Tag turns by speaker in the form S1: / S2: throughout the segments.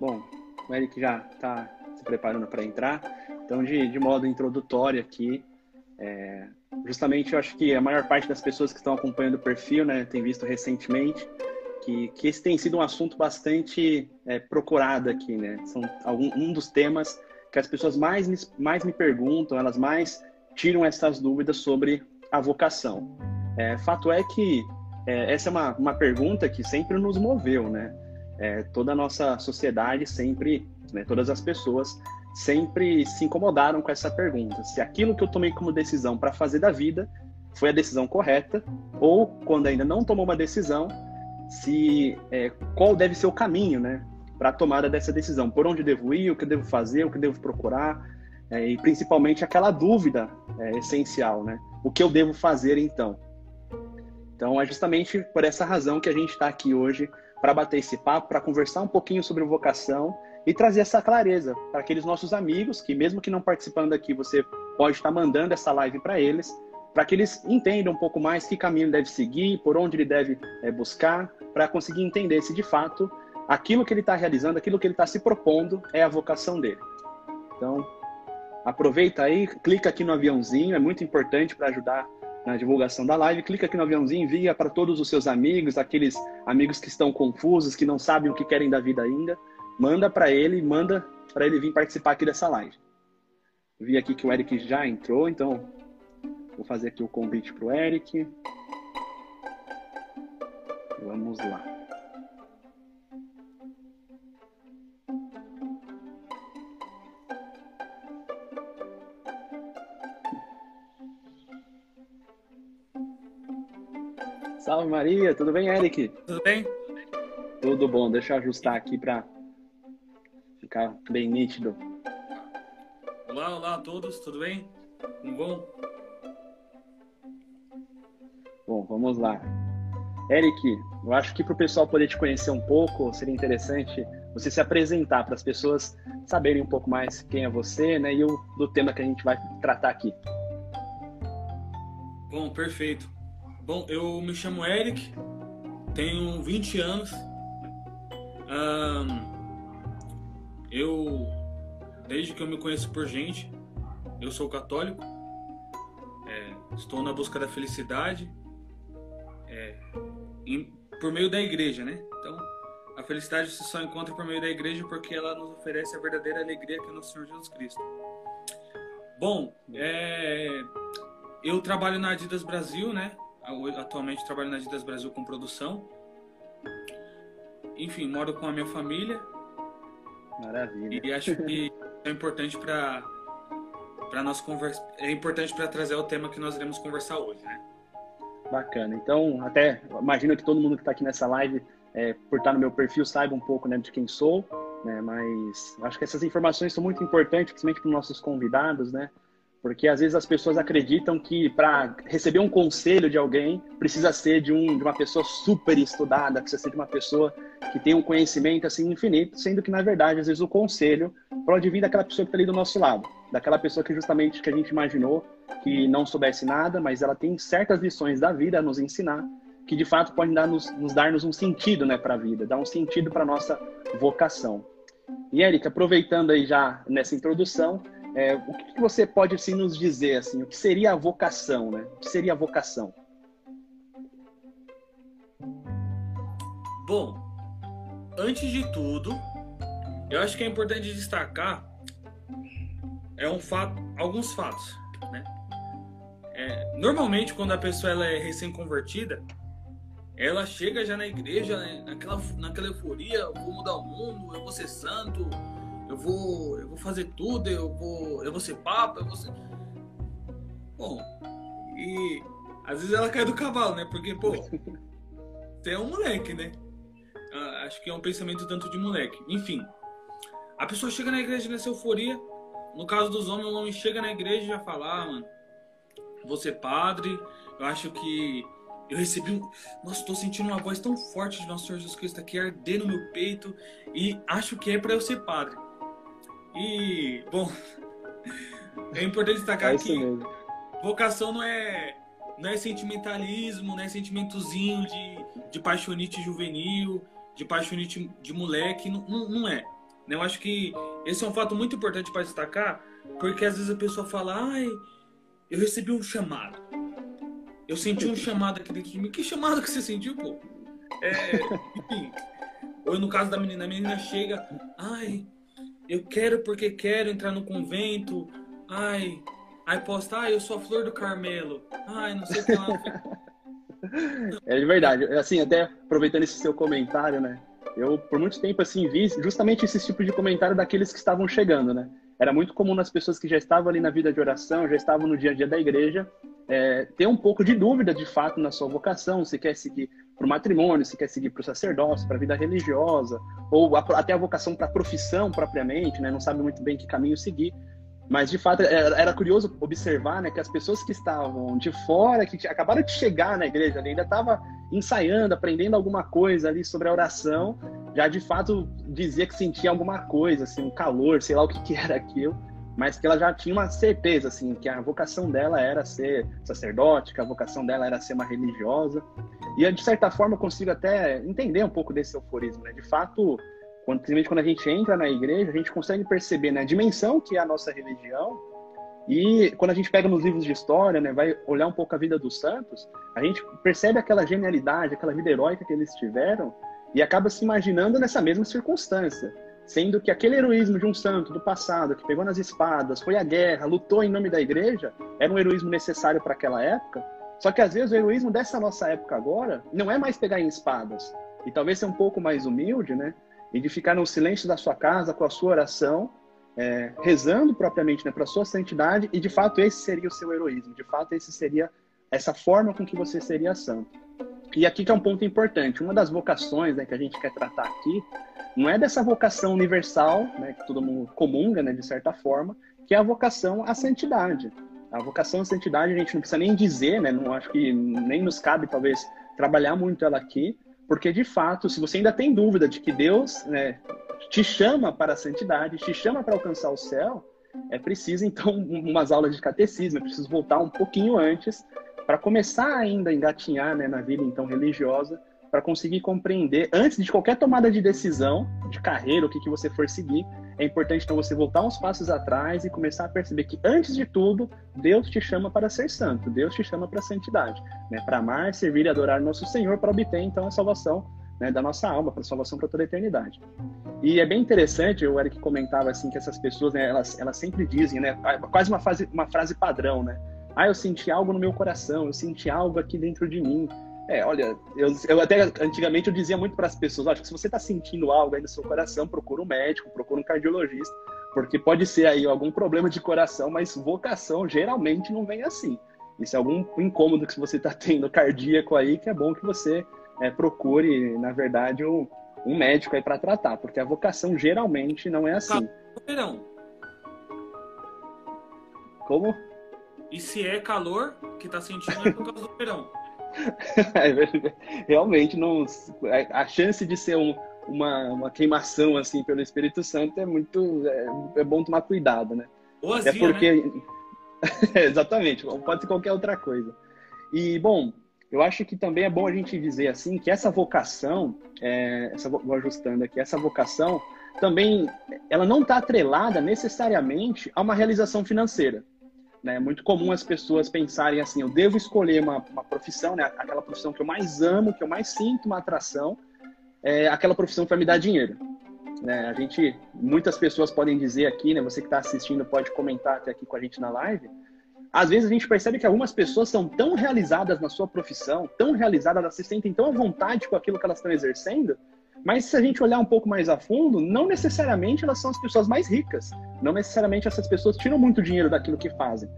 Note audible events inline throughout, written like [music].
S1: Bom, o Eric já está se preparando para entrar. Então, de, de modo introdutório aqui, é, justamente eu acho que a maior parte das pessoas que estão acompanhando o perfil, né, tem visto recentemente que, que esse tem sido um assunto bastante é, procurado aqui, né? São algum, um dos temas que as pessoas mais me, mais me perguntam, elas mais tiram essas dúvidas sobre a vocação. É, fato é que é, essa é uma, uma pergunta que sempre nos moveu, né? É, toda a nossa sociedade sempre, né, todas as pessoas sempre se incomodaram com essa pergunta: se aquilo que eu tomei como decisão para fazer da vida foi a decisão correta, ou quando ainda não tomou uma decisão, se é, qual deve ser o caminho, né, para a tomada dessa decisão, por onde devo ir, o que devo fazer, o que devo procurar, é, e principalmente aquela dúvida é, essencial, né, o que eu devo fazer então. Então é justamente por essa razão que a gente está aqui hoje para bater esse papo, para conversar um pouquinho sobre vocação e trazer essa clareza para aqueles nossos amigos que, mesmo que não participando aqui, você pode estar mandando essa live para eles, para que eles entendam um pouco mais que caminho deve seguir, por onde ele deve é, buscar, para conseguir entender se de fato aquilo que ele está realizando, aquilo que ele está se propondo é a vocação dele. Então, aproveita aí, clica aqui no aviãozinho, é muito importante para ajudar na divulgação da live, clica aqui no aviãozinho, envia para todos os seus amigos, aqueles amigos que estão confusos, que não sabem o que querem da vida ainda, manda para ele, manda para ele vir participar aqui dessa live. Vi aqui que o Eric já entrou, então vou fazer aqui o convite para o Eric. Vamos lá. Salve Maria, tudo bem, Eric?
S2: Tudo bem?
S1: Tudo bom, deixa eu ajustar aqui para ficar bem nítido.
S2: Olá, olá a todos, tudo bem? Tudo bom?
S1: Bom, vamos lá. Eric, eu acho que para o pessoal poder te conhecer um pouco, seria interessante você se apresentar para as pessoas saberem um pouco mais quem é você, né, e o do tema que a gente vai tratar aqui.
S2: Bom, perfeito. Bom, eu me chamo Eric, tenho 20 anos. Um, eu, desde que eu me conheço por gente, eu sou católico. É, estou na busca da felicidade. É, em, por meio da igreja, né? Então, a felicidade se só encontra por meio da igreja porque ela nos oferece a verdadeira alegria que é no Senhor Jesus Cristo. Bom, é, eu trabalho na Adidas Brasil, né? Atualmente trabalho na Adidas Brasil com produção. Enfim, moro com a minha família.
S1: Maravilha.
S2: E acho que [laughs] é importante para para nós conversar, é importante para trazer o tema que nós iremos conversar hoje, né?
S1: Bacana. Então, até imagino que todo mundo que está aqui nessa live, é, por estar no meu perfil, saiba um pouco né, de quem sou, né? Mas acho que essas informações são muito importantes, principalmente para os nossos convidados, né? Porque às vezes as pessoas acreditam que para receber um conselho de alguém precisa ser de, um, de uma pessoa super estudada, precisa ser de uma pessoa que tem um conhecimento assim infinito, sendo que na verdade às vezes o conselho pode vir daquela pessoa que está ali do nosso lado, daquela pessoa que justamente que a gente imaginou que não soubesse nada, mas ela tem certas lições da vida a nos ensinar que de fato podem dar nos, nos dar-nos um sentido né, para a vida, dar um sentido para nossa vocação. E Érica, aproveitando aí já nessa introdução, é, o que, que, você pode assim, nos dizer assim, o que seria a vocação, né? O que seria a vocação?
S2: Bom, antes de tudo, eu acho que é importante destacar é um fato, alguns fatos, né? É, normalmente, quando a pessoa ela é recém-convertida, ela chega já na igreja, né, naquela, naquela euforia, eu vou mudar o mundo, eu vou ser santo, eu vou, eu vou fazer tudo, eu vou, eu vou ser papa, eu vou ser... Bom, e às vezes ela cai do cavalo, né? Porque, pô, [laughs] você é um moleque, né? Ah, acho que é um pensamento tanto de moleque. Enfim, a pessoa chega na igreja nessa euforia. No caso dos homens, o homem chega na igreja e já fala, ah, mano, vou ser padre. Eu acho que eu recebi um. Nossa, tô sentindo uma voz tão forte de Nosso Senhor Jesus Cristo aqui arder no meu peito. E acho que é para eu ser padre. E, bom, [laughs] é importante destacar é que mesmo. vocação não é, não é sentimentalismo, não é sentimentozinho de, de paixonite juvenil, de paixonite de moleque, não, não, é. Né? Eu acho que esse é um fato muito importante para destacar, porque às vezes a pessoa fala, ai, eu recebi um chamado. Eu senti um [laughs] chamado aqui dentro de mim. Que chamado que você sentiu, pô? É, [laughs] enfim. Ou no caso da menina, a menina chega, ai, eu quero porque quero entrar no convento, ai, aí posta, ai, eu sou a flor do Carmelo, ai, não sei o que lá. [laughs]
S1: É de verdade. Assim, até aproveitando esse seu comentário, né? Eu, por muito tempo, assim, vi justamente esse tipo de comentário daqueles que estavam chegando, né? Era muito comum nas pessoas que já estavam ali na vida de oração, já estavam no dia a dia da igreja, é, ter um pouco de dúvida, de fato, na sua vocação, se quer seguir para o matrimônio, se quer seguir para o sacerdócio, para a vida religiosa, ou até a vocação para a profissão propriamente, né? Não sabe muito bem que caminho seguir. Mas, de fato, era, curioso observar né, que as pessoas que estavam de fora, que acabaram de chegar na igreja, ainda estava ensaiando, aprendendo alguma coisa ali sobre a oração, já de fato dizia que sentia alguma coisa, assim, um calor, sei lá o que, que era aquilo, mas que ela já tinha uma certeza, assim, que a vocação dela era ser sacerdote, que a vocação dela era ser uma religiosa. E, de certa forma, eu consigo até entender um pouco desse euforismo, né? De fato, quando, principalmente quando a gente entra na igreja, a gente consegue perceber né, a dimensão que é a nossa religião. E quando a gente pega nos livros de história, né, vai olhar um pouco a vida dos santos, a gente percebe aquela genialidade, aquela vida heróica que eles tiveram e acaba se imaginando nessa mesma circunstância. Sendo que aquele heroísmo de um santo do passado, que pegou nas espadas, foi à guerra, lutou em nome da igreja, era um heroísmo necessário para aquela época. Só que às vezes o heroísmo dessa nossa época agora não é mais pegar em espadas. E talvez ser um pouco mais humilde, né? e de ficar no silêncio da sua casa com a sua oração, é, rezando propriamente né, para a sua santidade, e de fato esse seria o seu heroísmo, de fato esse seria essa forma com que você seria santo. E aqui que é um ponto importante, uma das vocações né, que a gente quer tratar aqui, não é dessa vocação universal, né, que todo mundo comunga, né, de certa forma, que é a vocação à santidade. A vocação à santidade a gente não precisa nem dizer, né, não acho que nem nos cabe talvez trabalhar muito ela aqui, porque, de fato, se você ainda tem dúvida de que Deus né, te chama para a santidade, te chama para alcançar o céu, é preciso, então, [laughs] umas aulas de catecismo, é preciso voltar um pouquinho antes para começar ainda a engatinhar né, na vida, então, religiosa, para conseguir compreender, antes de qualquer tomada de decisão, de carreira, o que, que você for seguir, é importante então você voltar uns passos atrás e começar a perceber que, antes de tudo, Deus te chama para ser santo, Deus te chama para a santidade, né? para amar, servir e adorar nosso Senhor, para obter então a salvação né, da nossa alma, para a salvação para toda a eternidade. E é bem interessante, o Eric comentava assim que essas pessoas, né, elas, elas sempre dizem, né, quase uma, uma frase padrão, né? Ah, eu senti algo no meu coração, eu senti algo aqui dentro de mim. É, olha, eu, eu até antigamente eu dizia muito para as pessoas, acho que se você está sentindo algo aí no seu coração, procura um médico, procura um cardiologista, porque pode ser aí algum problema de coração, mas vocação geralmente não vem assim. Isso é algum incômodo que você está tendo cardíaco aí, que é bom que você é, procure, na verdade, um, um médico aí para tratar, porque a vocação geralmente não é assim.
S2: Verão.
S1: Como?
S2: E se é calor que está sentindo é por causa do verão. [laughs]
S1: Realmente, não, a chance de ser um, uma, uma queimação assim pelo Espírito Santo é muito é, é bom tomar cuidado, né?
S2: Ou azia,
S1: é porque né? [laughs] exatamente, pode ser qualquer outra coisa. E bom, eu acho que também é bom a gente dizer assim que essa vocação, é, essa, vou ajustando aqui, essa vocação também ela não está atrelada necessariamente a uma realização financeira. Né? É muito comum as pessoas pensarem assim: eu devo escolher uma, uma profissão, né? aquela profissão que eu mais amo, que eu mais sinto uma atração, é aquela profissão que vai me dar dinheiro. Né? A gente, muitas pessoas podem dizer aqui, né? Você que está assistindo pode comentar até aqui com a gente na live. Às vezes a gente percebe que algumas pessoas são tão realizadas na sua profissão, tão realizadas, elas se sentem tão à vontade com aquilo que elas estão exercendo, mas se a gente olhar um pouco mais a fundo, não necessariamente elas são as pessoas mais ricas. Não necessariamente essas pessoas tiram muito dinheiro daquilo que fazem.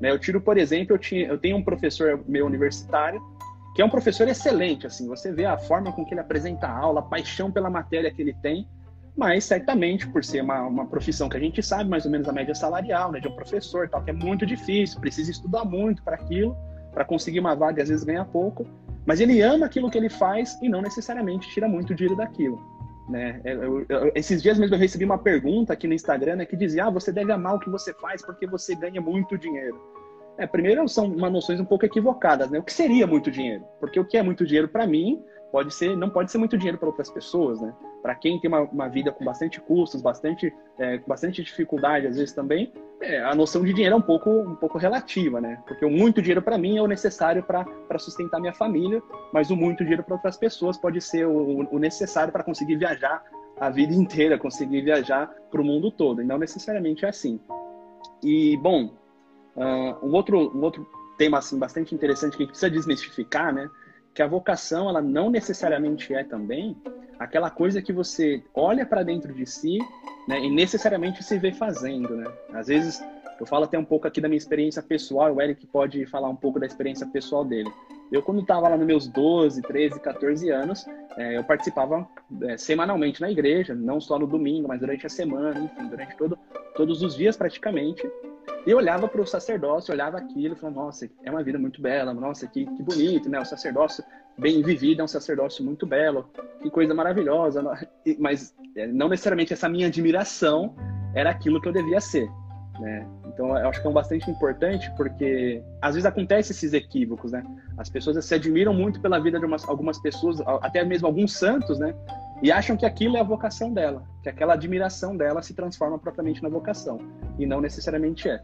S1: Né? Eu tiro, por exemplo, eu, tinha, eu tenho um professor meu universitário que é um professor excelente. Assim, você vê a forma com que ele apresenta a aula, a paixão pela matéria que ele tem. Mas certamente, por ser uma, uma profissão que a gente sabe mais ou menos a média salarial, né, de um professor, tal, que é muito difícil, precisa estudar muito para aquilo, para conseguir uma vaga, às vezes ganha pouco. Mas ele ama aquilo que ele faz e não necessariamente tira muito dinheiro daquilo. Né? Eu, eu, esses dias mesmo eu recebi uma pergunta aqui no Instagram né, que dizia: ah, você deve amar o que você faz porque você ganha muito dinheiro. É, primeiro, são uma noções um pouco equivocadas. Né? O que seria muito dinheiro? Porque o que é muito dinheiro para mim pode ser, não pode ser muito dinheiro para outras pessoas, né? Para quem tem uma, uma, vida com bastante custos, bastante, é, bastante dificuldade, às vezes também, é, a noção de dinheiro é um pouco, um pouco relativa, né? Porque o muito dinheiro para mim é o necessário para sustentar minha família, mas o muito dinheiro para outras pessoas pode ser o, o necessário para conseguir viajar a vida inteira, conseguir viajar para o mundo todo. E não necessariamente é assim. E, bom, uh, um, outro, um outro tema assim, bastante interessante que a gente precisa desmistificar, né? Que a vocação, ela não necessariamente é também aquela coisa que você olha para dentro de si né, e necessariamente se vê fazendo, né? Às vezes, eu falo até um pouco aqui da minha experiência pessoal, o Eric pode falar um pouco da experiência pessoal dele. Eu, quando estava lá nos meus 12, 13, 14 anos, é, eu participava é, semanalmente na igreja, não só no domingo, mas durante a semana, enfim, durante todo, todos os dias praticamente. E eu olhava para o sacerdócio, olhava aquilo e falava, nossa, é uma vida muito bela, nossa, que, que bonito, né? O sacerdócio bem vivido é um sacerdócio muito belo, que coisa maravilhosa. Mas é, não necessariamente essa minha admiração era aquilo que eu devia ser. Né? Então, eu acho que é um bastante importante porque às vezes acontece esses equívocos, né? As pessoas se admiram muito pela vida de umas, algumas pessoas, até mesmo alguns santos, né? E acham que aquilo é a vocação dela, que aquela admiração dela se transforma propriamente na vocação, e não necessariamente é.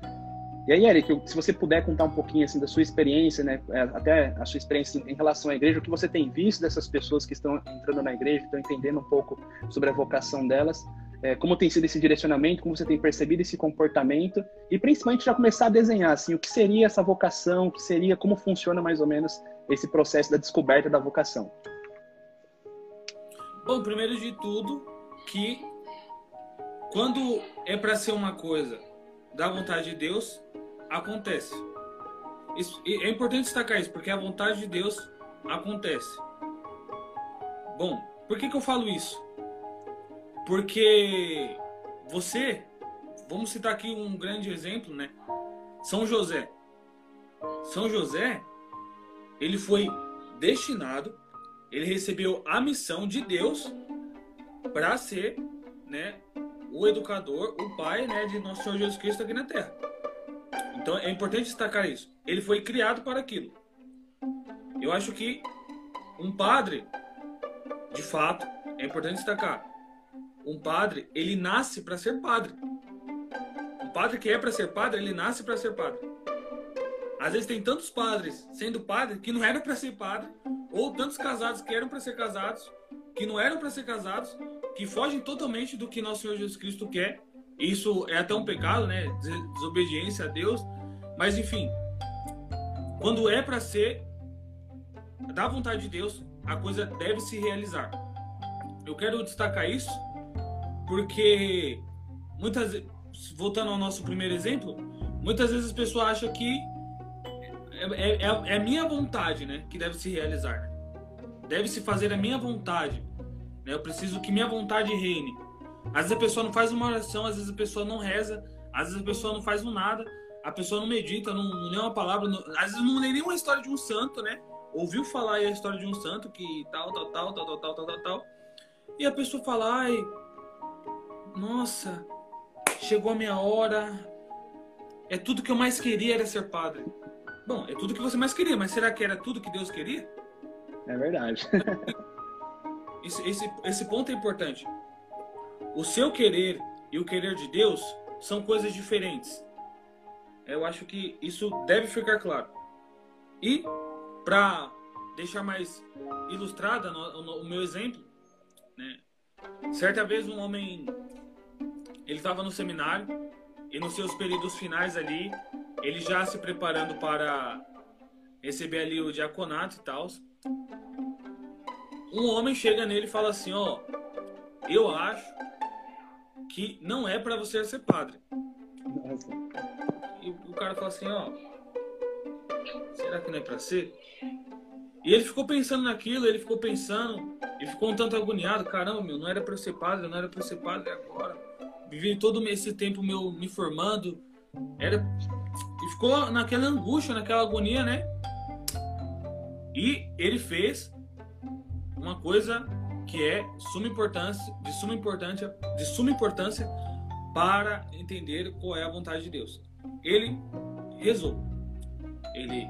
S1: E aí, Eric, se você puder contar um pouquinho assim da sua experiência, né, é, até a sua experiência em relação à igreja, o que você tem visto dessas pessoas que estão entrando na igreja, estão entendendo um pouco sobre a vocação delas, é, como tem sido esse direcionamento, como você tem percebido esse comportamento e principalmente já começar a desenhar assim o que seria essa vocação, o que seria, como funciona mais ou menos esse processo da descoberta da vocação.
S2: Bom, primeiro de tudo, que quando é para ser uma coisa da vontade de Deus, acontece. Isso, é importante destacar isso, porque a vontade de Deus acontece. Bom, por que, que eu falo isso? Porque você, vamos citar aqui um grande exemplo, né? São José. São José, ele foi destinado, ele recebeu a missão de Deus para ser, né, o educador, o pai, né, de nosso Senhor Jesus Cristo aqui na Terra. Então é importante destacar isso. Ele foi criado para aquilo. Eu acho que um padre, de fato, é importante destacar, um padre, ele nasce para ser padre. Um padre que é para ser padre, ele nasce para ser padre. Às vezes tem tantos padres sendo padre que não eram para ser padre, ou tantos casados que eram para ser casados, que não eram para ser casados, que fogem totalmente do que nosso Senhor Jesus Cristo quer. Isso é até um pecado, né? Desobediência a Deus. Mas enfim, quando é para ser da vontade de Deus, a coisa deve se realizar. Eu quero destacar isso porque muitas voltando ao nosso primeiro exemplo, muitas vezes as pessoas acham que é, é, é a minha vontade, né, que deve se realizar. Deve se fazer a minha vontade. Né? Eu preciso que minha vontade reine. Às vezes a pessoa não faz uma oração, às vezes a pessoa não reza, às vezes a pessoa não faz um nada, a pessoa não medita, não, não lê uma palavra, não, às vezes não lê nenhuma história de um santo, né? Ouviu falar aí a história de um santo que tal, tal, tal, tal, tal, tal, tal, tal, tal. E a pessoa fala, ai, nossa, chegou a minha hora. É tudo que eu mais queria era ser padre. Bom, é tudo que você mais queria, mas será que era tudo que Deus queria?
S1: É verdade. [laughs]
S2: esse, esse, esse ponto é importante. O seu querer e o querer de Deus são coisas diferentes. Eu acho que isso deve ficar claro. E, para deixar mais ilustrada o meu exemplo, né? certa vez um homem ele estava no seminário e nos seus períodos finais ali, ele já se preparando para receber ali o diaconato e tal. Um homem chega nele e fala assim: Ó, eu acho que não é para você ser padre. E o cara fala assim: Ó, será que não é para ser? E ele ficou pensando naquilo, ele ficou pensando, e ficou um tanto agoniado: caramba, meu, não era para ser padre, não era para ser padre agora vivi todo esse tempo meu me formando. Era e ficou naquela angústia, naquela agonia, né? E ele fez uma coisa que é suma importância, de suma importância, de suma importância para entender qual é a vontade de Deus. Ele rezou. Ele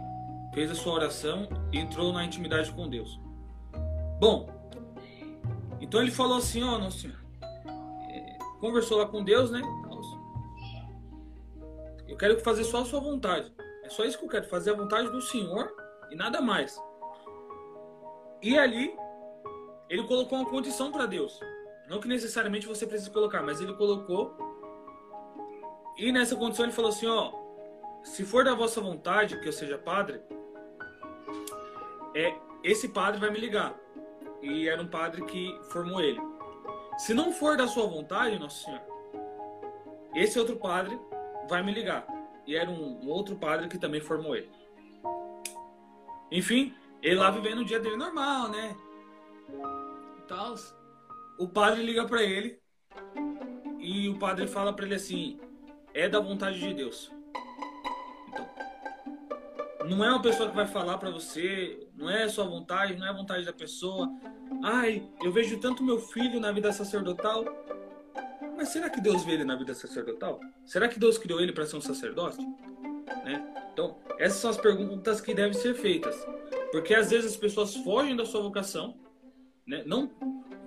S2: fez a sua oração e entrou na intimidade com Deus. Bom, então ele falou assim, ó, nosso senhor, é, conversou lá com Deus, né? Eu quero fazer só a sua vontade. É só isso que eu quero, fazer a vontade do Senhor e nada mais. E ali, ele colocou uma condição para Deus. Não que necessariamente você precise colocar, mas ele colocou. E nessa condição ele falou assim: ó, se for da vossa vontade que eu seja padre, é esse padre vai me ligar. E era um padre que formou ele. Se não for da sua vontade, nosso senhor, esse outro padre vai me ligar. E era um, outro padre que também formou ele. Enfim, ele lá vivendo o dia dele normal, né? Tal. O padre liga para ele e o padre fala para ele assim: é da vontade de Deus. Então, não é uma pessoa que vai falar para você, não é sua vontade, não é a vontade da pessoa. Ai, eu vejo tanto meu filho na vida sacerdotal. Mas será que Deus vê ele na vida sacerdotal? Será que Deus criou ele para ser um sacerdote? Né? Então, essas são as perguntas que devem ser feitas. Porque às vezes as pessoas fogem da sua vocação, né? não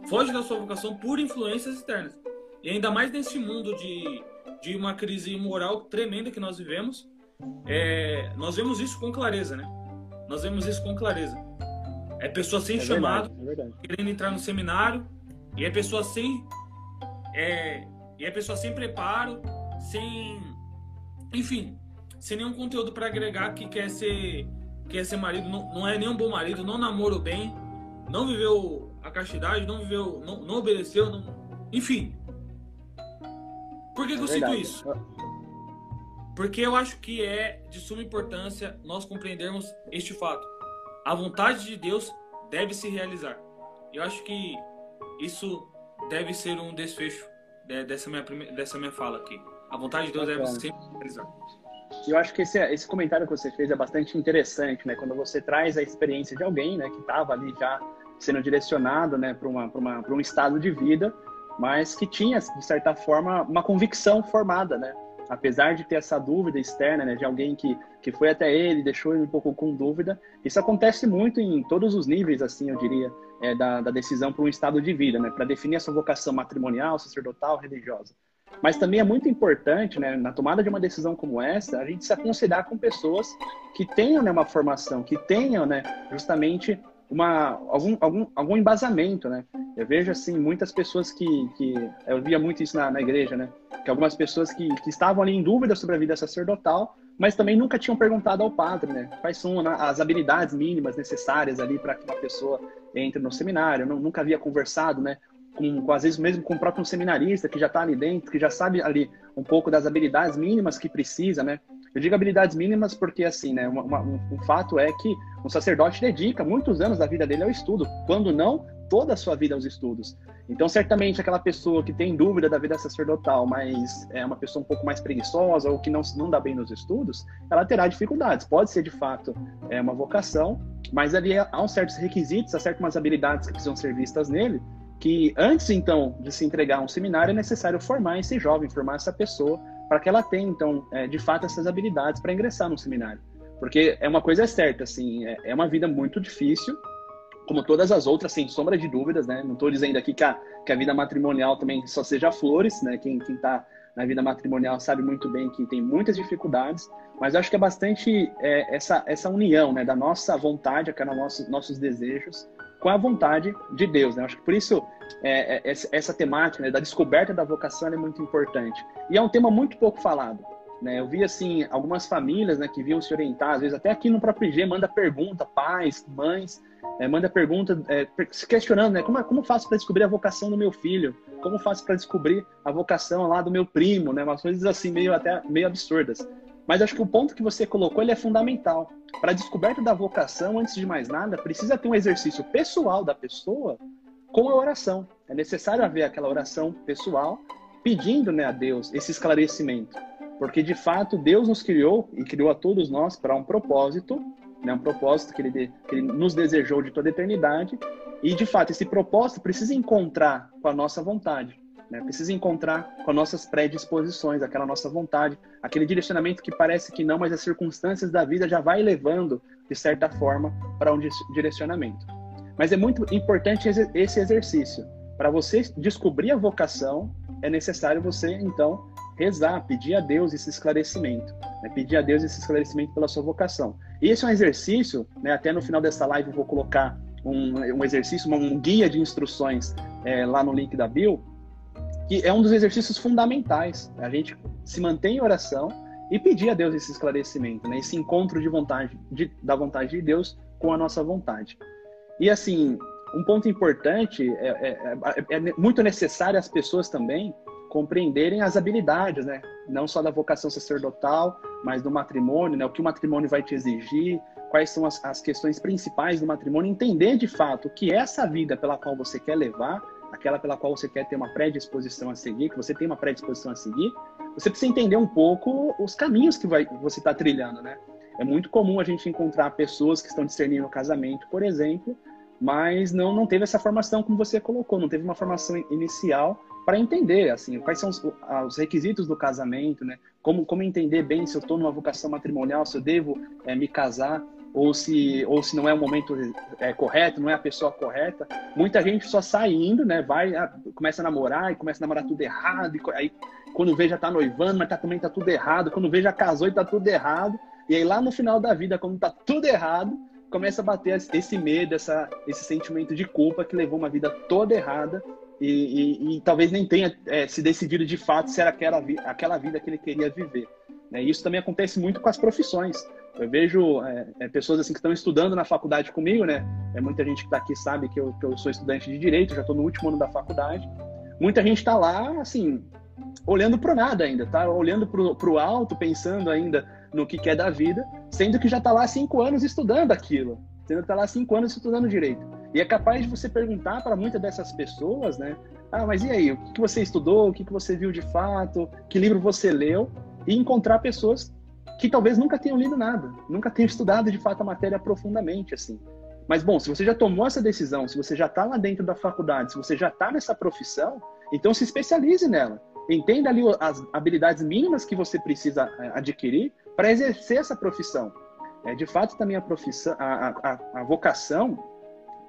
S2: fogem da sua vocação por influências externas. E ainda mais nesse mundo de, de uma crise moral tremenda que nós vivemos, é, nós vemos isso com clareza, né? Nós vemos isso com clareza. É pessoa sem é chamado, verdade, é querendo entrar no seminário, e é pessoa sem. É, e é pessoa sem preparo, sem. Enfim, sem nenhum conteúdo para agregar que quer ser quer ser marido, não, não é nem um bom marido, não namorou bem, não viveu a castidade, não viveu, não, não obedeceu, não, enfim. Por que, que eu cito isso? Porque eu acho que é de suma importância nós compreendermos este fato. A vontade de Deus deve se realizar. Eu acho que isso deve ser um desfecho dessa minha, dessa minha fala aqui. A vontade de Deus deve se realizar.
S1: Eu acho que esse, esse comentário que você fez é bastante interessante, né? Quando você traz a experiência de alguém, né, que estava ali já sendo direcionado, né, para uma, uma, um estado de vida, mas que tinha, de certa forma, uma convicção formada, né? Apesar de ter essa dúvida externa, né, de alguém que, que foi até ele, deixou ele um pouco com dúvida. Isso acontece muito em todos os níveis, assim, eu diria, é, da, da decisão para um estado de vida, né? Para definir a sua vocação matrimonial, sacerdotal, religiosa. Mas também é muito importante, né, na tomada de uma decisão como essa, a gente se aconselhar com pessoas que tenham né, uma formação, que tenham né, justamente uma, algum, algum, algum embasamento, né? Eu vejo, assim, muitas pessoas que... que eu via muito isso na, na igreja, né? Que algumas pessoas que, que estavam ali em dúvida sobre a vida sacerdotal, mas também nunca tinham perguntado ao padre, né? Quais são as habilidades mínimas necessárias ali para que uma pessoa entre no seminário. Não, nunca havia conversado, né? com, com, às vezes mesmo com o próprio seminarista que já está ali dentro, que já sabe ali um pouco das habilidades mínimas que precisa, né? Eu digo habilidades mínimas porque, assim, né, uma, uma, um, um, fato é que um sacerdote dedica muitos anos da vida dele ao estudo, quando não toda a sua vida aos estudos. Então, certamente, aquela pessoa que tem dúvida da vida sacerdotal, mas é uma pessoa um pouco mais preguiçosa ou que não, não dá bem nos estudos, ela terá dificuldades. Pode ser, de fato, é uma vocação, mas ali há uns certos requisitos, há certas habilidades que precisam ser vistas nele, que antes então de se entregar a um seminário é necessário formar esse jovem, formar essa pessoa para que ela tenha então é, de fato essas habilidades para ingressar no seminário, porque é uma coisa certa assim, é, é, uma vida muito difícil, como todas as outras, sem sombra de dúvidas, né? Não estou dizendo aqui que a, que a vida matrimonial também só seja flores, né? Quem está na vida matrimonial sabe muito bem que tem muitas dificuldades, mas acho que é bastante é, essa, essa união né, da nossa vontade, aquela nossos, nossos desejos, com a vontade de Deus. Né? Acho que por isso é, é, essa temática né, da descoberta da vocação é muito importante. E é um tema muito pouco falado. Né? Eu vi assim algumas famílias né, que viam se orientar, às vezes até aqui no próprio IG manda pergunta, pais, mães, é, manda pergunta é, se questionando, né, como, como faço para descobrir a vocação do meu filho? Como faço para descobrir a vocação lá do meu primo? Né? Umas coisas assim meio até meio absurdas. Mas acho que o ponto que você colocou ele é fundamental. Para a descoberta da vocação, antes de mais nada, precisa ter um exercício pessoal da pessoa com a oração. É necessário haver aquela oração pessoal pedindo né, a Deus esse esclarecimento. Porque, de fato, Deus nos criou e criou a todos nós para um propósito, né, um propósito que ele, que ele nos desejou de toda a eternidade. E, de fato, esse propósito precisa encontrar com a nossa vontade. Né? Precisa encontrar com as nossas predisposições, aquela nossa vontade, aquele direcionamento que parece que não, mas as circunstâncias da vida já vai levando, de certa forma, para um direcionamento. Mas é muito importante esse exercício. Para você descobrir a vocação, é necessário você, então, rezar, pedir a Deus esse esclarecimento, né? pedir a Deus esse esclarecimento pela sua vocação. E esse é um exercício, né? até no final dessa live eu vou colocar um, um exercício, um guia de instruções é, lá no link da Bill, que é um dos exercícios fundamentais. A gente se mantém em oração e pedir a Deus esse esclarecimento, né? esse encontro de vontade, de, da vontade de Deus com a nossa vontade. E assim, um ponto importante é, é, é, é muito necessário as pessoas também compreenderem as habilidades, né? Não só da vocação sacerdotal, mas do matrimônio, né? O que o matrimônio vai te exigir, quais são as, as questões principais do matrimônio, entender de fato que é essa vida pela qual você quer levar, aquela pela qual você quer ter uma predisposição a seguir, que você tem uma predisposição a seguir, você precisa entender um pouco os caminhos que vai, você está trilhando, né? É muito comum a gente encontrar pessoas que estão discernindo o casamento, por exemplo, mas não, não teve essa formação como você colocou, não teve uma formação inicial para entender assim quais são os, os, requisitos do casamento, né? Como, como entender bem se eu estou numa vocação matrimonial, se eu devo é, me casar ou se ou se não é o momento é, correto, não é a pessoa correta. Muita gente só sai indo, né? Vai, ah, começa a namorar e começa a namorar tudo errado e aí quando vê já está noivando, mas tá, também tá tudo errado. Quando vê já casou e tá tudo errado. E aí lá no final da vida, quando tá tudo errado, começa a bater esse medo, essa, esse sentimento de culpa que levou uma vida toda errada e, e, e talvez nem tenha é, se decidido de fato se era aquela, aquela vida que ele queria viver. Né? Isso também acontece muito com as profissões. Eu vejo é, é, pessoas assim que estão estudando na faculdade comigo, né? É muita gente que está aqui sabe que eu, que eu sou estudante de direito, já estou no último ano da faculdade. Muita gente está lá, assim, olhando para nada ainda, tá? Olhando para o alto, pensando ainda no que quer da vida, sendo que já está lá cinco anos estudando aquilo, sendo que está lá cinco anos estudando direito. E é capaz de você perguntar para muitas dessas pessoas, né? Ah, mas e aí? O que você estudou? O que você viu de fato? Que livro você leu? E encontrar pessoas que talvez nunca tenham lido nada, nunca tenham estudado de fato a matéria profundamente, assim. Mas, bom, se você já tomou essa decisão, se você já está lá dentro da faculdade, se você já está nessa profissão, então se especialize nela. Entenda ali as habilidades mínimas que você precisa é, adquirir para exercer essa profissão. É, de fato, também a profissão, a, a, a vocação,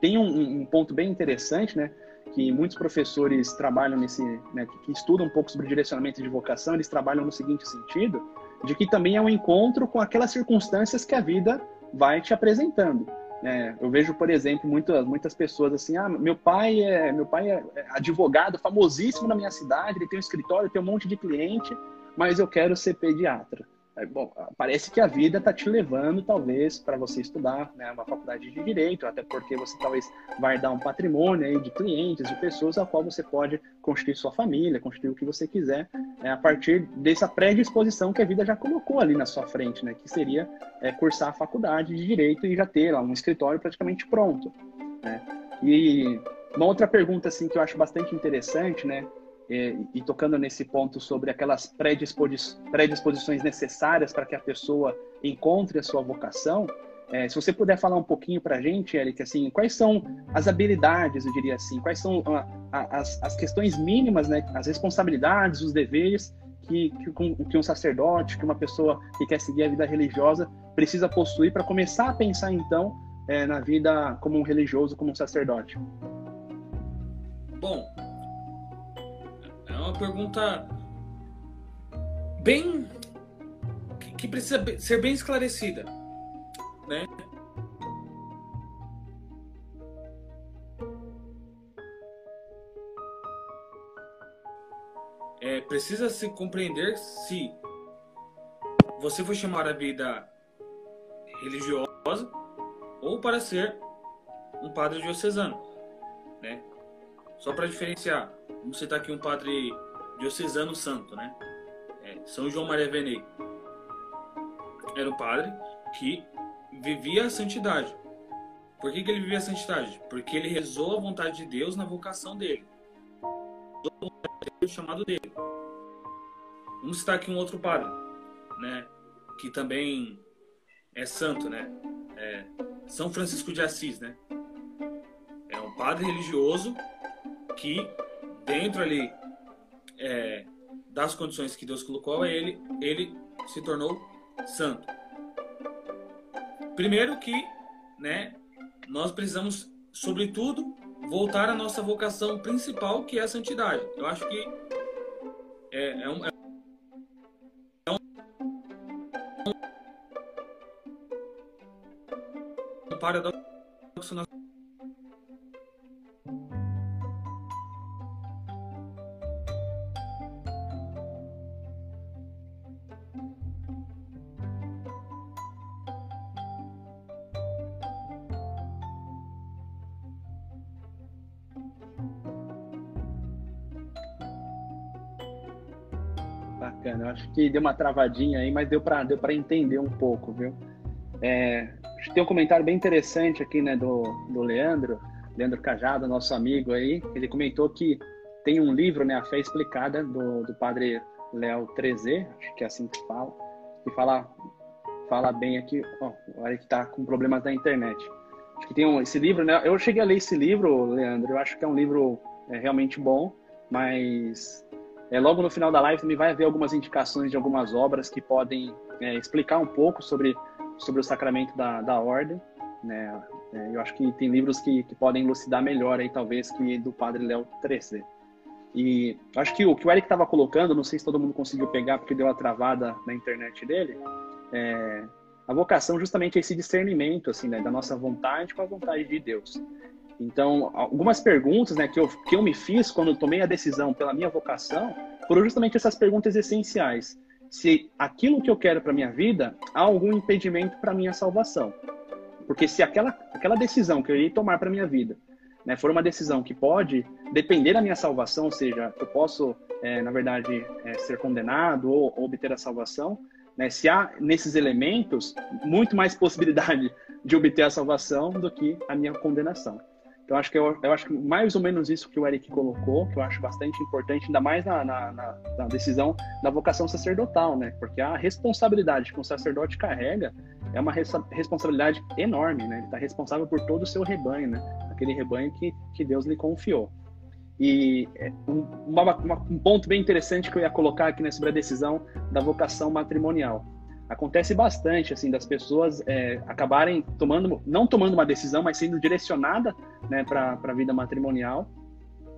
S1: tem um, um, ponto bem interessante, né? Que muitos professores trabalham nesse, né, que, estudam um pouco sobre direcionamento de vocação, eles trabalham no seguinte sentido, de que também é um encontro com aquelas circunstâncias que a vida vai te apresentando. É, eu vejo, por exemplo, muitas, muitas pessoas assim, ah, meu pai é meu pai é advogado, famosíssimo na minha cidade, ele tem um escritório, tem um monte de cliente, mas eu quero ser pediatra. É, bom, parece que a vida está te levando, talvez, para você estudar né, uma faculdade de direito, até porque você talvez vai dar um patrimônio aí de clientes, de pessoas a qual você pode constituir sua família, constituir o que você quiser, né, a partir dessa predisposição que a vida já colocou ali na sua frente, né, que seria é, cursar a faculdade de direito e já ter lá um escritório praticamente pronto. Né. E uma outra pergunta assim que eu acho bastante interessante, né, e, e tocando nesse ponto sobre aquelas predisposições necessárias para que a pessoa encontre a sua vocação, é, se você puder falar um pouquinho para a gente, Eric, assim, quais são as habilidades, eu diria assim, quais são a, a, as, as questões mínimas, né, as responsabilidades, os deveres que, que, que um sacerdote, que uma pessoa que quer seguir a vida religiosa precisa possuir para começar a pensar, então, é, na vida como um religioso, como um sacerdote?
S2: Bom, uma pergunta bem que, que precisa ser bem esclarecida, né? É, precisa se compreender se você foi chamar a vida religiosa ou para ser um padre diocesano, né? Só para diferenciar, vamos citar aqui um padre diocesano santo, né? É, São João Maria Venei. Era um padre que vivia a santidade. Por que, que ele vivia a santidade? Porque ele rezou a vontade de Deus na vocação dele. O chamado dele. Vamos citar aqui um outro padre, né? Que também é santo, né? É São Francisco de Assis, né? É um padre religioso que dentro ali é, das condições que Deus colocou a ele, ele se tornou santo. Primeiro que, né, nós precisamos sobretudo, voltar à nossa vocação principal, que é a santidade. Eu acho que é, é um, é um paradoxo
S1: Bacana, acho que deu uma travadinha aí, mas deu para deu entender um pouco, viu? É, tem um comentário bem interessante aqui, né, do, do Leandro, Leandro Cajado, nosso amigo aí. Ele comentou que tem um livro, né, A Fé Explicada, do, do padre Léo Trezé, acho que é assim que fala, que fala, fala bem aqui, ó, olha que tá com problemas da internet. Acho que tem um, esse livro, né, eu cheguei a ler esse livro, Leandro, eu acho que é um livro é, realmente bom, mas é, logo no final da live também vai haver algumas indicações de algumas obras que podem é, explicar um pouco sobre, sobre o sacramento da, da ordem. Né? É, eu acho que tem livros que, que podem elucidar melhor aí, talvez, que do Padre Léo Trece. E acho que o que o Eric estava colocando, não sei se todo mundo conseguiu pegar porque deu a travada na internet dele, é, a vocação justamente é esse discernimento assim, né, da nossa vontade com a vontade de Deus. Então, algumas perguntas né, que, eu, que eu me fiz quando tomei a decisão pela minha vocação foram justamente essas perguntas essenciais. Se aquilo que eu quero para minha vida há algum impedimento para minha salvação. Porque se aquela, aquela decisão que eu irei tomar para minha vida né, for uma decisão que pode depender da minha salvação, ou seja, eu posso, é, na verdade, é, ser condenado ou, ou obter a salvação, né, se há nesses elementos muito mais possibilidade [laughs] de obter a salvação do que a minha condenação. Então, acho que eu, eu, acho que mais ou menos isso que o Eric colocou, que eu acho bastante importante, ainda mais na, na, na, na decisão da vocação sacerdotal, né? Porque a responsabilidade que um sacerdote carrega é uma res responsabilidade enorme, né? Ele está responsável por todo o seu rebanho, né? Aquele rebanho que, que Deus lhe confiou. E é, um, uma, uma, um ponto bem interessante que eu ia colocar aqui né, sobre a decisão da vocação matrimonial acontece bastante assim das pessoas é, acabarem tomando não tomando uma decisão mas sendo direcionada né para a vida matrimonial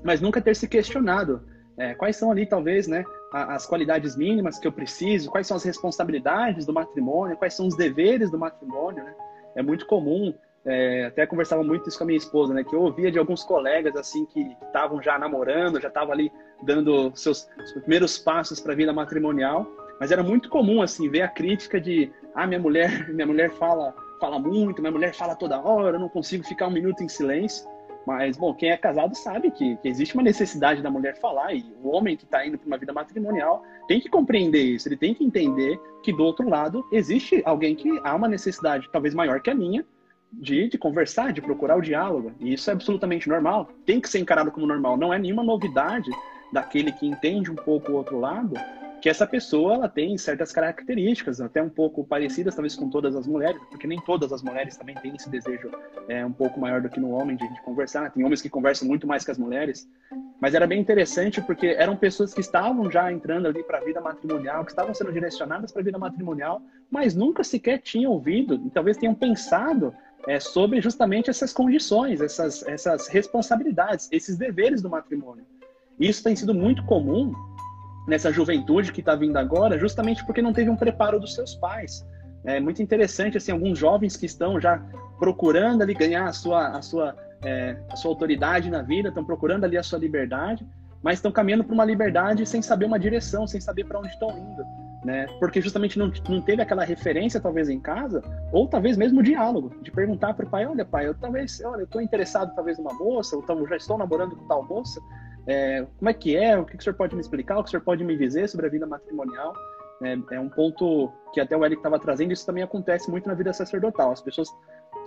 S1: mas nunca ter se questionado é, quais são ali talvez né as qualidades mínimas que eu preciso quais são as responsabilidades do matrimônio quais são os deveres do matrimônio né? é muito comum é, até conversava muito isso com a minha esposa, né? Que eu ouvia de alguns colegas assim que estavam já namorando, já estavam ali dando seus, seus primeiros passos para a vida matrimonial mas era muito comum assim ver a crítica de ah minha mulher [laughs] minha mulher fala fala muito minha mulher fala toda hora eu não consigo ficar um minuto em silêncio mas bom quem é casado sabe que, que existe uma necessidade da mulher falar e o homem que está indo para uma vida matrimonial tem que compreender isso ele tem que entender que do outro lado existe alguém que há uma necessidade talvez maior que a minha de, de, conversar, de procurar o diálogo. E isso é absolutamente normal. Tem que ser encarado como normal. Não é nenhuma novidade daquele que entende um pouco o outro lado que essa pessoa ela tem certas características, até um pouco parecidas talvez com todas as mulheres, porque nem todas as mulheres também têm esse desejo é, um pouco maior do que no homem de, de conversar. Tem homens que conversam muito mais que as mulheres, mas era bem interessante porque eram pessoas que estavam já entrando ali para a vida matrimonial, que estavam sendo direcionadas para a vida matrimonial, mas nunca sequer tinham ouvido e talvez tenham pensado é, sobre justamente essas condições, essas, essas responsabilidades, esses deveres do matrimônio. Isso tem sido muito comum nessa juventude que está vindo agora, justamente porque não teve um preparo dos seus pais. É muito interessante, assim, alguns jovens que estão já procurando ali ganhar a sua, a sua, é, a sua autoridade na vida, estão procurando ali a sua liberdade, mas estão caminhando para uma liberdade sem saber uma direção, sem saber para onde estão indo, né? Porque justamente não, não teve aquela referência, talvez, em casa, ou talvez mesmo diálogo, de perguntar para o pai, olha, pai, eu talvez, olha, eu estou interessado talvez numa moça, ou já estou namorando com tal moça, é, como é que é? O que, que o senhor pode me explicar? O que o senhor pode me dizer sobre a vida matrimonial? É, é um ponto que até o Eric estava trazendo, isso também acontece muito na vida sacerdotal. As pessoas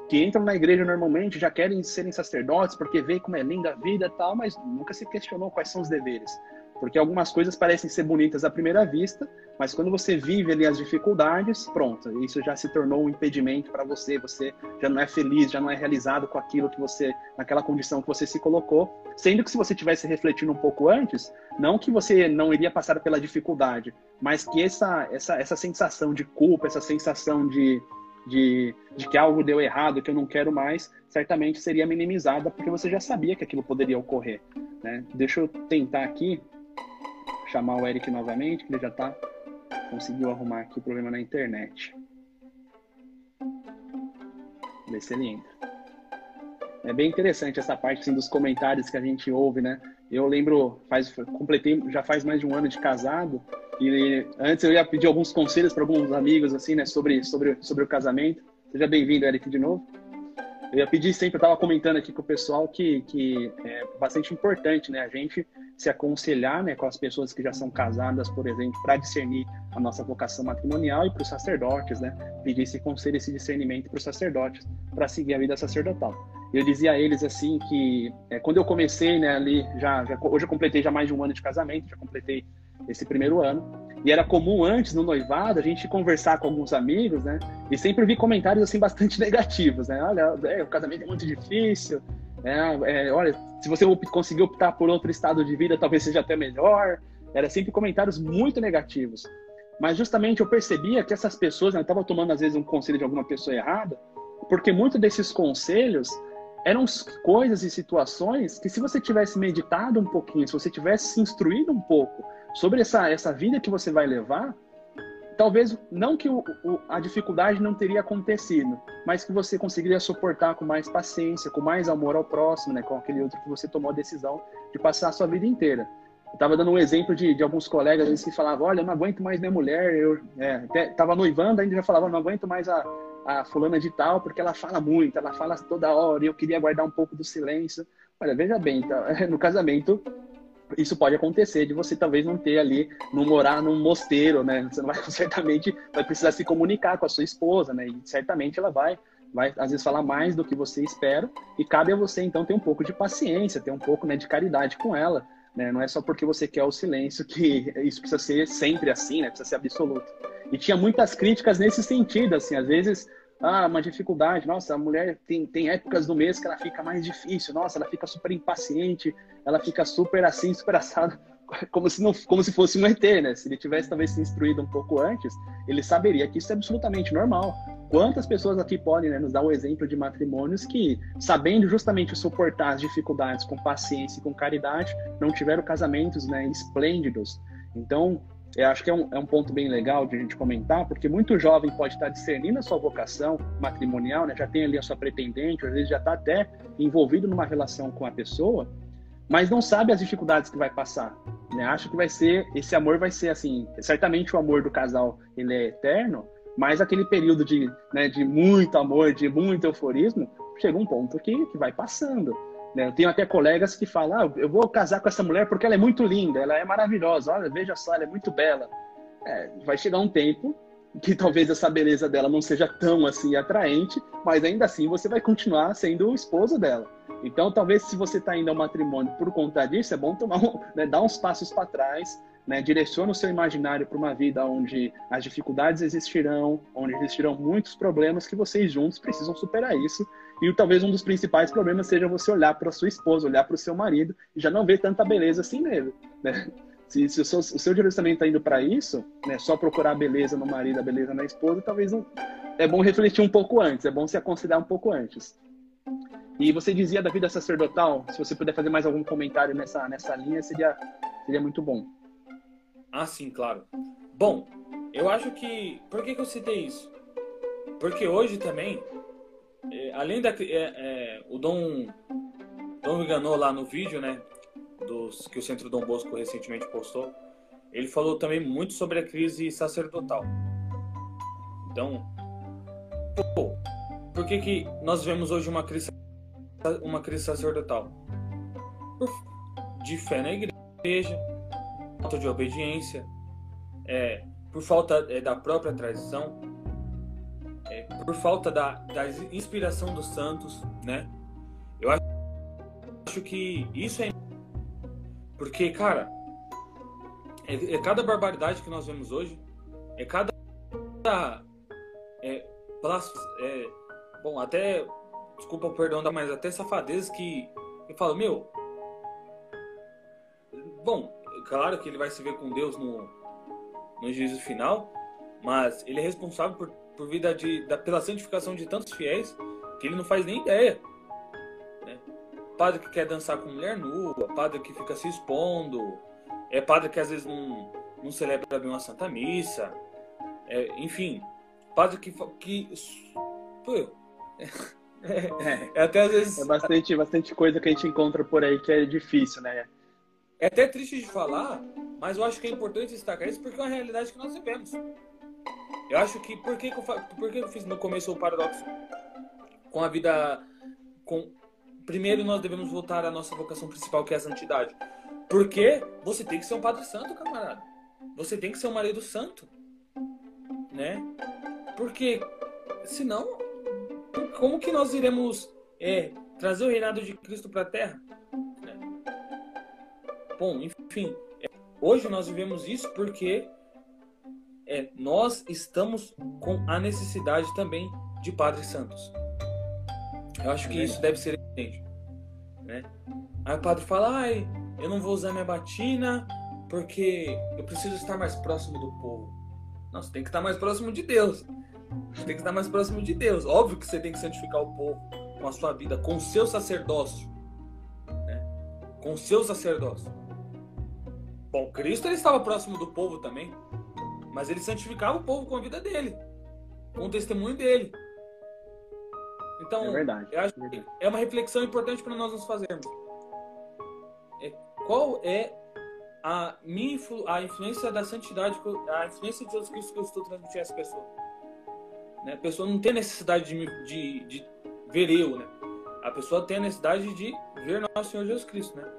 S1: que entram na igreja normalmente já querem serem sacerdotes porque vê como é linda a vida e tal, mas nunca se questionou quais são os deveres. Porque algumas coisas parecem ser bonitas à primeira vista, mas quando você vive ali as dificuldades, pronto, isso já se tornou um impedimento para você, você já não é feliz, já não é realizado com aquilo que você, naquela condição que você se colocou, sendo que se você tivesse refletindo um pouco antes, não que você não iria passar pela dificuldade, mas que essa essa essa sensação de culpa, essa sensação de de, de que algo deu errado, que eu não quero mais, certamente seria minimizada, porque você já sabia que aquilo poderia ocorrer. Né? Deixa eu tentar aqui chamar o Eric novamente, que ele já está conseguiu arrumar aqui o problema na internet. Ver se ele entra. É bem interessante essa parte assim, dos comentários que a gente ouve, né? Eu lembro, faz, completei, já faz mais de um ano de casado, e antes eu ia pedir alguns conselhos para alguns amigos, assim, né, sobre, sobre, sobre o casamento. Seja bem-vindo, Eric, de novo. Eu ia pedir sempre, eu estava comentando aqui com o pessoal que, que é bastante importante, né, a gente se aconselhar, né, com as pessoas que já são casadas, por exemplo, para discernir a nossa vocação matrimonial e para os sacerdotes, né, pedir esse conselho, esse discernimento para os sacerdotes, para seguir a vida sacerdotal. Eu dizia a eles assim que é, quando eu comecei, né, ali já, já hoje eu completei já mais de um ano de casamento, já completei esse primeiro ano. E era comum antes, no noivado, a gente conversar com alguns amigos, né? E sempre vi comentários, assim, bastante [laughs] negativos, né? Olha, é, o casamento é muito difícil, né? É, olha, se você conseguir optar por outro estado de vida, talvez seja até melhor. Era sempre comentários muito negativos. Mas justamente eu percebia que essas pessoas, né, eu estava tomando às vezes um conselho de alguma pessoa errada, porque muitos desses conselhos eram coisas e situações que se você tivesse meditado um pouquinho, se você tivesse se instruído um pouco, sobre essa, essa vida que você vai levar, talvez não que o, o, a dificuldade não teria acontecido, mas que você conseguiria suportar com mais paciência, com mais amor ao próximo, né, com aquele outro que você tomou a decisão de passar a sua vida inteira. Eu estava dando um exemplo de, de alguns colegas que falavam, olha, eu não aguento mais minha mulher, eu estava é, noivando, ainda já falava, não aguento mais a, a fulana de tal, porque ela fala muito, ela fala toda hora, e eu queria guardar um pouco do silêncio. Olha, veja bem, tá, [laughs] no casamento isso pode acontecer de você talvez não ter ali, não morar num mosteiro, né? Você vai [laughs] certamente vai precisar se comunicar com a sua esposa, né? E certamente ela vai vai às vezes falar mais do que você espera e cabe a você então ter um pouco de paciência, ter um pouco né, de caridade com ela, né? Não é só porque você quer o silêncio que [laughs] isso precisa ser sempre assim, né? Precisa ser absoluto. E tinha muitas críticas nesse sentido, assim, às vezes ah, uma dificuldade. Nossa, a mulher tem, tem épocas do mês que ela fica mais difícil. Nossa, ela fica super impaciente, ela fica super assim, super assada, [laughs] como se, não, como se fosse um ET, né? Se ele tivesse talvez se instruído um pouco antes, ele saberia que isso é absolutamente normal. Quantas pessoas aqui podem né, nos dar o exemplo de matrimônios que, sabendo justamente suportar as dificuldades com paciência e com caridade, não tiveram casamentos né, esplêndidos? Então, eu acho que é um, é um ponto bem legal de a gente comentar, porque muito jovem pode estar discernindo a sua vocação matrimonial, né? já tem ali a sua pretendente, às vezes já está até envolvido numa relação com a pessoa, mas não sabe as dificuldades que vai passar. Né? Acha que vai ser, esse amor vai ser assim, certamente o amor do casal ele é eterno, mas aquele período de, né, de muito amor, de muito euforismo, chega um ponto que, que vai passando. Né? Eu tenho até colegas que falam: ah, eu vou casar com essa mulher porque ela é muito linda, ela é maravilhosa, olha, veja só, ela é muito bela. É, vai chegar um tempo que talvez essa beleza dela não seja tão assim atraente, mas ainda assim você vai continuar sendo o esposo dela. Então, talvez se você está indo ao matrimônio por conta disso, é bom tomar um, né, dar uns passos para trás, né, direciona o seu imaginário para uma vida onde as dificuldades existirão, onde existirão muitos problemas que vocês juntos precisam superar isso. E talvez um dos principais problemas seja você olhar para sua esposa, olhar para o seu marido e já não ver tanta beleza assim nele. Né? Se, se o, seu, seu direcionamento está indo para isso, né, só procurar a beleza no marido, a beleza na esposa, talvez não. É bom refletir um pouco antes, é bom se aconselhar um pouco antes. E você dizia da vida sacerdotal, se você puder fazer mais algum comentário nessa, nessa linha, seria, seria muito bom.
S2: Ah, sim, claro. Bom, eu acho que. Por que, que eu citei isso? Porque hoje também, é, além da. É, é, o Dom. Dom enganou lá no vídeo, né? Dos, que o Centro Dom Bosco recentemente postou. Ele falou também muito sobre a crise sacerdotal. Então, pô, por que, que nós vemos hoje uma crise, uma crise sacerdotal? De fé na igreja, falta de obediência, é, por falta é, da própria tradição, é, por falta da, da inspiração dos santos, né? Eu acho, que isso é porque, cara, é, é, cada barbaridade que nós vemos hoje, é cada é, é, bom, até desculpa o perdão, mas até safadezas que eu falo, meu, bom, claro que ele vai se ver com Deus no, no juízo final, Mas ele é responsável por, por vida de, da, pela santificação de tantos fiéis que ele não faz nem ideia. Né? Padre que quer dançar com mulher nua, padre que fica se expondo, é padre que às vezes não, não celebra bem uma Santa Missa, é, enfim, padre que. que pô,
S1: é, [laughs] é, até às vezes. É bastante, bastante coisa que a gente encontra por aí que é difícil, né?
S2: É até triste de falar, mas eu acho que é importante destacar isso porque é uma realidade que nós vivemos. Eu acho que. Por que, que, eu, por que eu fiz no começo o paradoxo? Com a vida. Com, primeiro nós devemos voltar à nossa vocação principal, que é a santidade. Porque você tem que ser um padre santo, camarada. Você tem que ser um marido santo. Né? Porque senão, como que nós iremos é, trazer o reinado de Cristo para a Terra? Né? Bom, enfim, é, hoje nós vivemos isso porque é, nós estamos com a necessidade também de padres santos. Eu acho que isso deve ser evidente. Né? Aí o padre fala, ai, eu não vou usar minha batina porque eu preciso estar mais próximo do povo. Não, você tem que estar mais próximo de Deus. Você tem que estar mais próximo de Deus. Óbvio que você tem que santificar o povo com a sua vida, com o seu sacerdócio. Né? Com o seu sacerdócio. Bom, Cristo ele estava próximo do povo também. Mas ele santificava o povo com a vida dele, com o testemunho dele. Então, é verdade, eu acho é que é uma reflexão importante para nós nos fazermos. É, qual é a minha influ, a influência da santidade, a influência de Jesus Cristo que eu estou transmitindo a essa pessoa? Né? A pessoa não tem necessidade de, de, de ver eu, né? A pessoa tem a necessidade de ver nosso Senhor Jesus Cristo, né?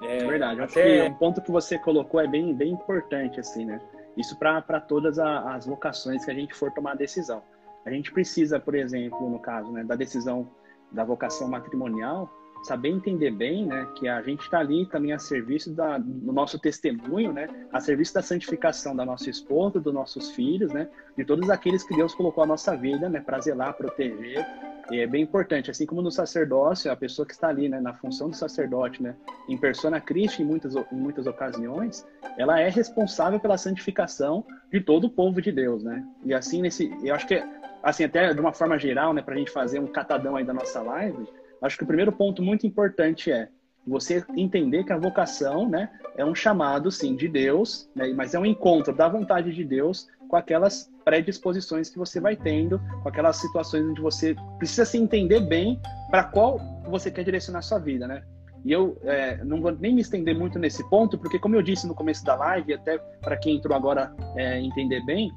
S1: É, é verdade. Até... Acho que um ponto que você colocou é bem, bem importante, assim, né? Isso para todas as vocações que a gente for tomar a decisão. A gente precisa, por exemplo, no caso né, da decisão da vocação matrimonial, saber entender bem né, que a gente está ali também a serviço da, do nosso testemunho, né, a serviço da santificação da nossa esposa, dos nossos filhos, né, de todos aqueles que Deus colocou a nossa vida né, para zelar, proteger e é bem importante, assim como no sacerdócio, a pessoa que está ali, né, na função do sacerdote, né, em persona Christi em muitas, em muitas ocasiões, ela é responsável pela santificação de todo o povo de Deus, né? E assim, nesse, eu acho que, assim, até de uma forma geral, né, para a gente fazer um catadão aí da nossa live, acho que o primeiro ponto muito importante é você entender que a vocação, né, é um chamado, sim, de Deus, né, mas é um encontro da vontade de Deus com aquelas predisposições que você vai tendo, com aquelas situações onde você precisa se entender bem para qual você quer direcionar a sua vida, né? E eu é, não vou nem me estender muito nesse ponto, porque como eu disse no começo da live, até para quem entrou agora é, entender bem,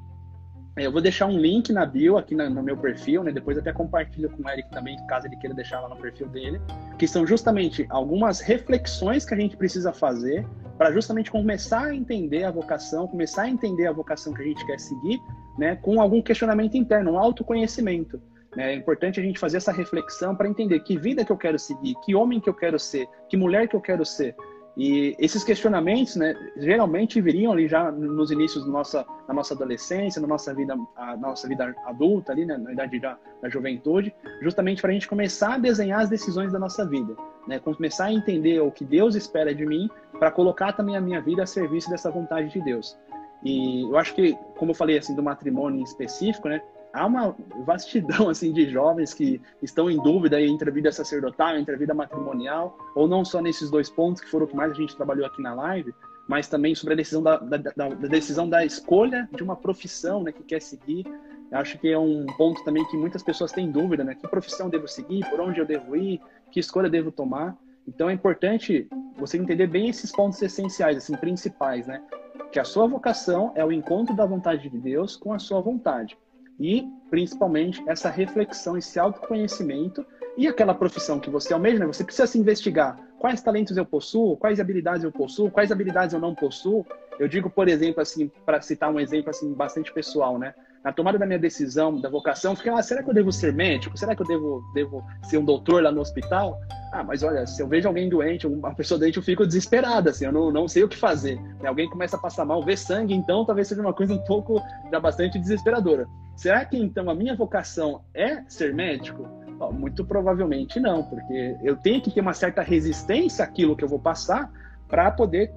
S1: eu vou deixar um link na bio aqui no, no meu perfil, né? Depois até compartilho com o Eric também, caso ele queira deixar lá no perfil dele, que são justamente algumas reflexões que a gente precisa fazer para justamente começar a entender a vocação, começar a entender a vocação que a gente quer seguir, né, com algum questionamento interno, um autoconhecimento. Né? É importante a gente fazer essa reflexão para entender que vida que eu quero seguir, que homem que eu quero ser, que mulher que eu quero ser. E esses questionamentos, né, geralmente viriam ali já nos inícios da nossa, da nossa adolescência, na nossa vida, a nossa vida adulta ali, né, na idade da, da juventude, justamente para a gente começar a desenhar as decisões da nossa vida né? Começar a entender o que Deus espera de mim para colocar também a minha vida a serviço dessa vontade de Deus. E eu acho que, como eu falei assim do matrimônio em específico, né? Há uma vastidão assim de jovens que estão em dúvida entre a vida sacerdotal, entre a vida matrimonial, ou não só nesses dois pontos que foram o que mais a gente trabalhou aqui na live, mas também sobre a decisão da, da, da, da decisão da escolha de uma profissão, né, que quer seguir. Eu acho que é um ponto também que muitas pessoas têm dúvida, né? Que profissão devo seguir? Por onde eu devo ir? que escolha devo tomar. Então é importante você entender bem esses pontos essenciais, assim, principais, né? Que a sua vocação é o encontro da vontade de Deus com a sua vontade. E, principalmente, essa reflexão, esse autoconhecimento e aquela profissão que você almeja, né? Você precisa se investigar quais talentos eu possuo, quais habilidades eu possuo, quais habilidades eu não possuo. Eu digo, por exemplo, assim, para citar um exemplo assim bastante pessoal, né? Na tomada da minha decisão, da vocação, fiquei, ah, será que eu devo ser médico? Será que eu devo, devo ser um doutor lá no hospital? Ah, mas olha, se eu vejo alguém doente, uma pessoa doente, eu fico desesperada, assim, eu não, não sei o que fazer. Alguém começa a passar mal, ver sangue, então talvez seja uma coisa um pouco, já bastante desesperadora. Será que então a minha vocação é ser médico? Muito provavelmente não, porque eu tenho que ter uma certa resistência àquilo que eu vou passar para poder,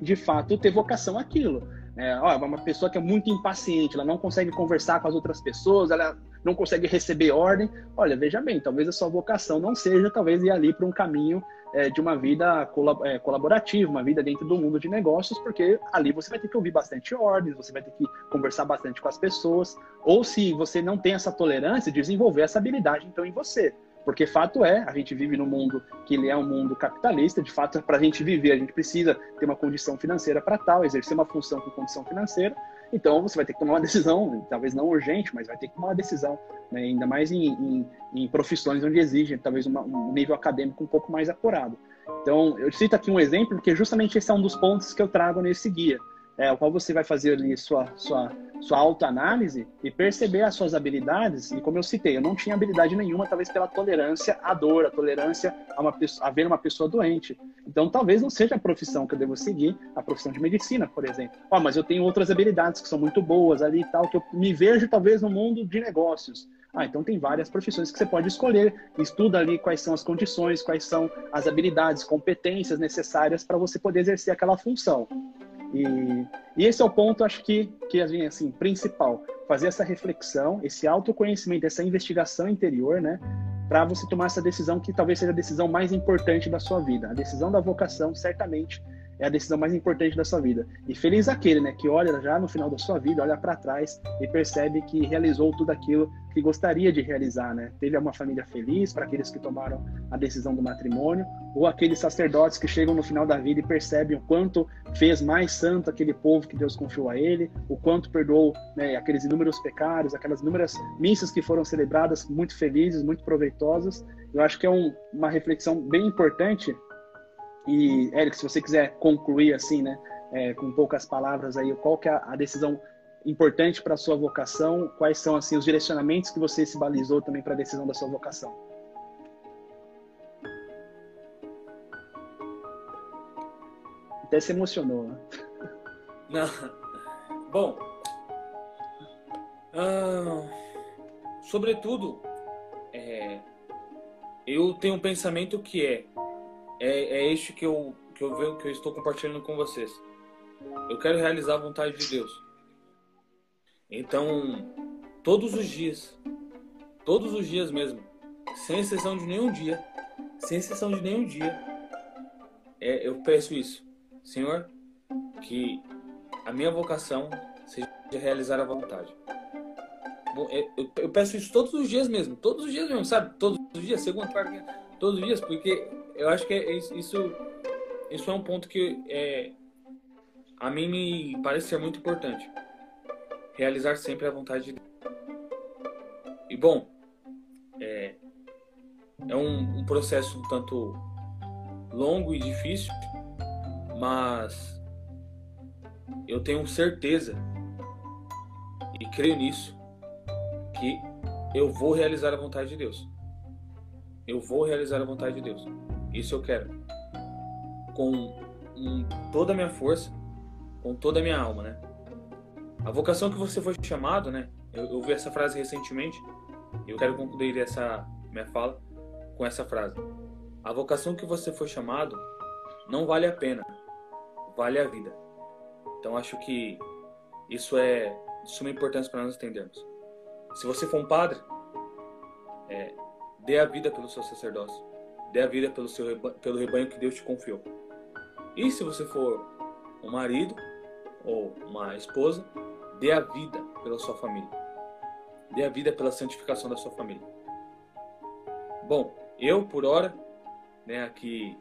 S1: de fato, ter vocação àquilo. É, ó, uma pessoa que é muito impaciente, ela não consegue conversar com as outras pessoas, ela não consegue receber ordem. Olha, veja bem, talvez a sua vocação não seja, talvez ir ali para um caminho é, de uma vida é, colaborativa, uma vida dentro do mundo de negócios, porque ali você vai ter que ouvir bastante ordens, você vai ter que conversar bastante com as pessoas, ou se você não tem essa tolerância, desenvolver essa habilidade então em você. Porque fato é, a gente vive num mundo que ele é um mundo capitalista, de fato, para a gente viver, a gente precisa ter uma condição financeira para tal, exercer uma função com condição financeira. Então, você vai ter que tomar uma decisão, [laughs] talvez não urgente, mas vai ter que tomar uma decisão, né? ainda mais em, em, em, profissões onde exigem talvez uma, um nível acadêmico um pouco mais apurado. Então, eu cito aqui um exemplo, porque justamente esse é um dos pontos que eu trago nesse guia é, o qual você vai fazer ali sua, sua, sua autoanálise e perceber as suas habilidades. E como eu citei, eu não tinha habilidade nenhuma, talvez pela tolerância à dor, a tolerância a, uma, a ver uma pessoa doente. Então, talvez não seja a profissão que eu devo seguir, a profissão de medicina, por exemplo. Oh, mas eu tenho outras habilidades que são muito boas ali e tal, que eu me vejo talvez no mundo de negócios. Ah, então tem várias profissões que você pode escolher. Estuda ali quais são as condições, quais são as habilidades, competências necessárias para você poder exercer aquela função. E, e esse é o ponto, acho que, que assim, principal. Fazer essa reflexão, esse autoconhecimento, essa investigação interior, né? Para você tomar essa decisão que talvez seja a decisão mais importante da sua vida. A decisão da vocação, certamente, é a decisão mais importante da sua vida. E feliz aquele, né, que olha já no final da sua vida, olha para trás e percebe que realizou tudo aquilo que gostaria de realizar, né? Teve uma família feliz para aqueles que tomaram a decisão do matrimônio, ou aqueles sacerdotes que chegam no final da vida e percebem o quanto fez mais santo aquele povo que Deus confiou a ele, o quanto perdoou né, aqueles inúmeros pecados, aquelas inúmeras missas que foram celebradas muito felizes, muito proveitosas. Eu acho que é um, uma reflexão bem importante e, Eric, se você quiser concluir assim, né, é, com poucas palavras aí, qual que é a decisão importante para a sua vocação? Quais são assim os direcionamentos que você se balizou também para a decisão da sua vocação? Até se emocionou, né? [laughs]
S2: Não. Bom, ah, sobretudo, é, eu tenho um pensamento que é é, é este que eu, que eu vejo que eu estou compartilhando com vocês. Eu quero realizar a vontade de Deus. Então, todos os dias, todos os dias mesmo, sem exceção de nenhum dia, sem exceção de nenhum dia, é, eu peço isso, Senhor, que a minha vocação seja realizar a vontade. Bom, é, eu, eu, peço isso todos os dias mesmo, todos os dias mesmo, sabe? Todos os dias, segunda, quarta, todos os dias, porque eu acho que é isso, isso é um ponto que é, a mim me parece ser muito importante. Realizar sempre a vontade de Deus. E bom, é, é um, um processo um tanto longo e difícil, mas eu tenho certeza e creio nisso que eu vou realizar a vontade de Deus. Eu vou realizar a vontade de Deus. Isso eu quero. Com um, toda a minha força, com toda a minha alma, né? A vocação que você foi chamado, né? Eu, eu vi essa frase recentemente eu quero concluir essa minha fala com essa frase. A vocação que você foi chamado não vale a pena, vale a vida. Então acho que isso é de suma importância para nós entendermos. Se você for um padre, é, dê a vida pelo seu sacerdócio dê a vida pelo, seu rebanho, pelo rebanho que Deus te confiou. E se você for um marido ou uma esposa, dê a vida pela sua família. Dê a vida pela santificação da sua família. Bom, eu, por hora, né, aqui,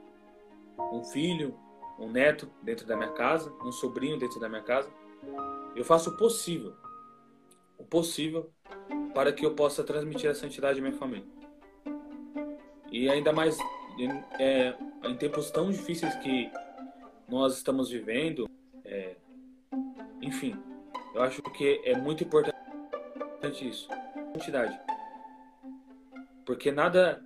S2: um filho, um neto dentro da minha casa, um sobrinho dentro da minha casa, eu faço o possível, o possível para que eu possa transmitir a santidade à minha família. E ainda mais é, em tempos tão difíceis que nós estamos vivendo, é, enfim, eu acho que é muito importante isso, santidade, porque nada,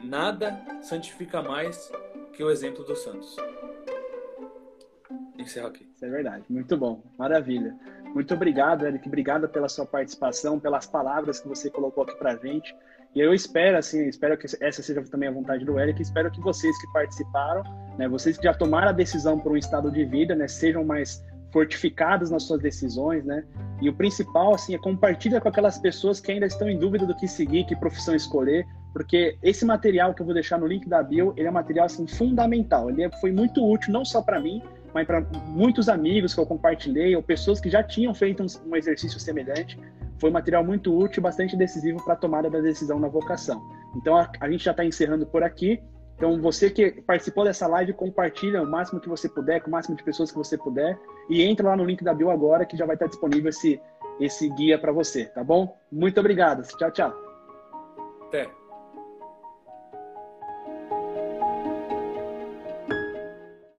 S2: nada santifica mais que o exemplo dos santos.
S1: Encerro aqui. Isso é verdade, muito bom, maravilha. Muito obrigado, Eric. Obrigado pela sua participação, pelas palavras que você colocou aqui para gente. E eu espero, assim, espero que essa seja também a vontade do Eric, espero que vocês que participaram, né, vocês que já tomaram a decisão por um estado de vida, né, sejam mais fortificados nas suas decisões, né? E o principal, assim, é compartilha com aquelas pessoas que ainda estão em dúvida do que seguir, que profissão escolher, porque esse material que eu vou deixar no link da bio, ele é um material, assim, fundamental. Ele foi muito útil, não só para mim, mas para muitos amigos que eu compartilhei, ou pessoas que já tinham feito um exercício semelhante. Foi material muito útil bastante decisivo para a tomada da decisão na vocação. Então, a, a gente já está encerrando por aqui. Então, você que participou dessa live, compartilha o máximo que você puder, com o máximo de pessoas que você puder, e entra lá no link da bio agora, que já vai estar disponível esse, esse guia para você, tá bom? Muito obrigado. Tchau, tchau.
S2: Até.